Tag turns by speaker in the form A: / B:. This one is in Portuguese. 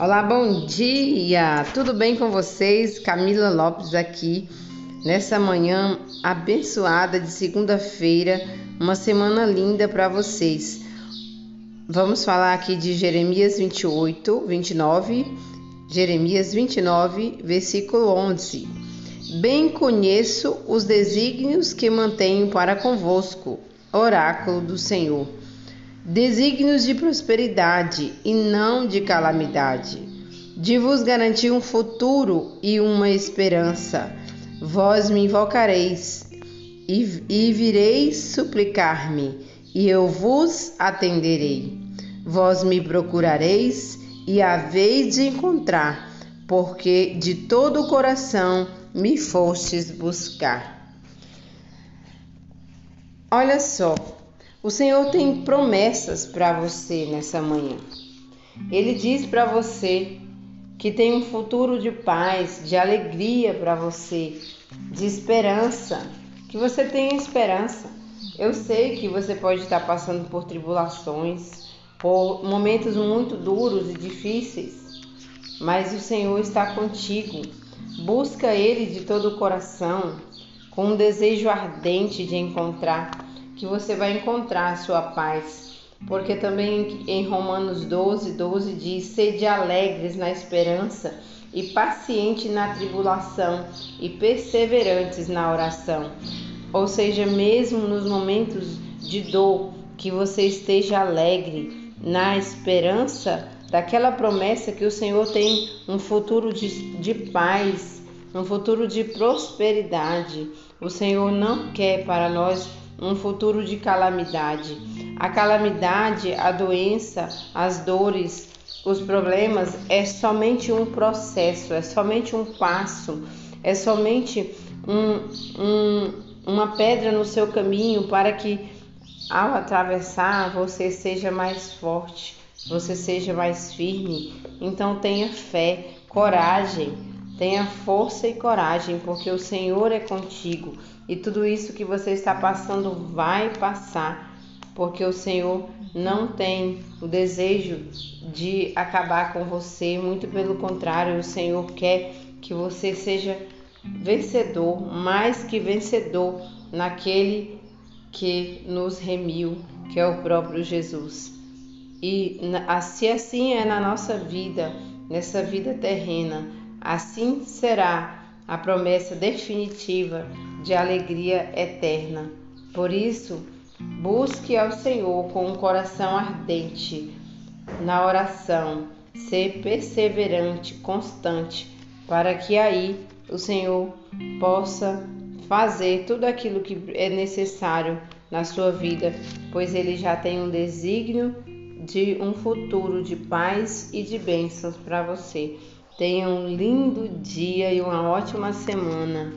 A: Olá, bom dia! Tudo bem com vocês? Camila Lopes aqui nessa manhã abençoada de segunda-feira, uma semana linda para vocês. Vamos falar aqui de Jeremias 28, 29, Jeremias 29, versículo 11. Bem conheço os desígnios que mantenho para convosco, oráculo do Senhor desígnios de prosperidade e não de calamidade, de vos garantir um futuro e uma esperança. Vós me invocareis e, e vireis suplicar-me, e eu vos atenderei. Vós me procurareis e haveis de encontrar, porque de todo o coração me fostes buscar. Olha só, o Senhor tem promessas para você nessa manhã. Ele diz para você que tem um futuro de paz, de alegria para você, de esperança, que você tenha esperança. Eu sei que você pode estar passando por tribulações, por momentos muito duros e difíceis, mas o Senhor está contigo. Busca Ele de todo o coração, com um desejo ardente de encontrar que você vai encontrar sua paz. Porque também em Romanos 12, 12 diz: Sede alegres na esperança e paciente na tribulação e perseverantes na oração. Ou seja, mesmo nos momentos de dor, que você esteja alegre na esperança daquela promessa que o Senhor tem um futuro de, de paz, um futuro de prosperidade. O Senhor não quer para nós um futuro de calamidade. A calamidade, a doença, as dores, os problemas é somente um processo, é somente um passo, é somente um, um, uma pedra no seu caminho para que ao atravessar você seja mais forte, você seja mais firme. Então tenha fé, coragem, tenha força e coragem, porque o Senhor é contigo. E tudo isso que você está passando vai passar, porque o Senhor não tem o desejo de acabar com você, muito pelo contrário, o Senhor quer que você seja vencedor, mais que vencedor naquele que nos remiu, que é o próprio Jesus. E se assim é na nossa vida, nessa vida terrena, assim será a promessa definitiva de alegria eterna. Por isso, busque ao Senhor com um coração ardente na oração, ser perseverante, constante, para que aí o Senhor possa fazer tudo aquilo que é necessário na sua vida, pois ele já tem um desígnio de um futuro de paz e de bênçãos para você. Tenha um lindo dia e uma ótima semana.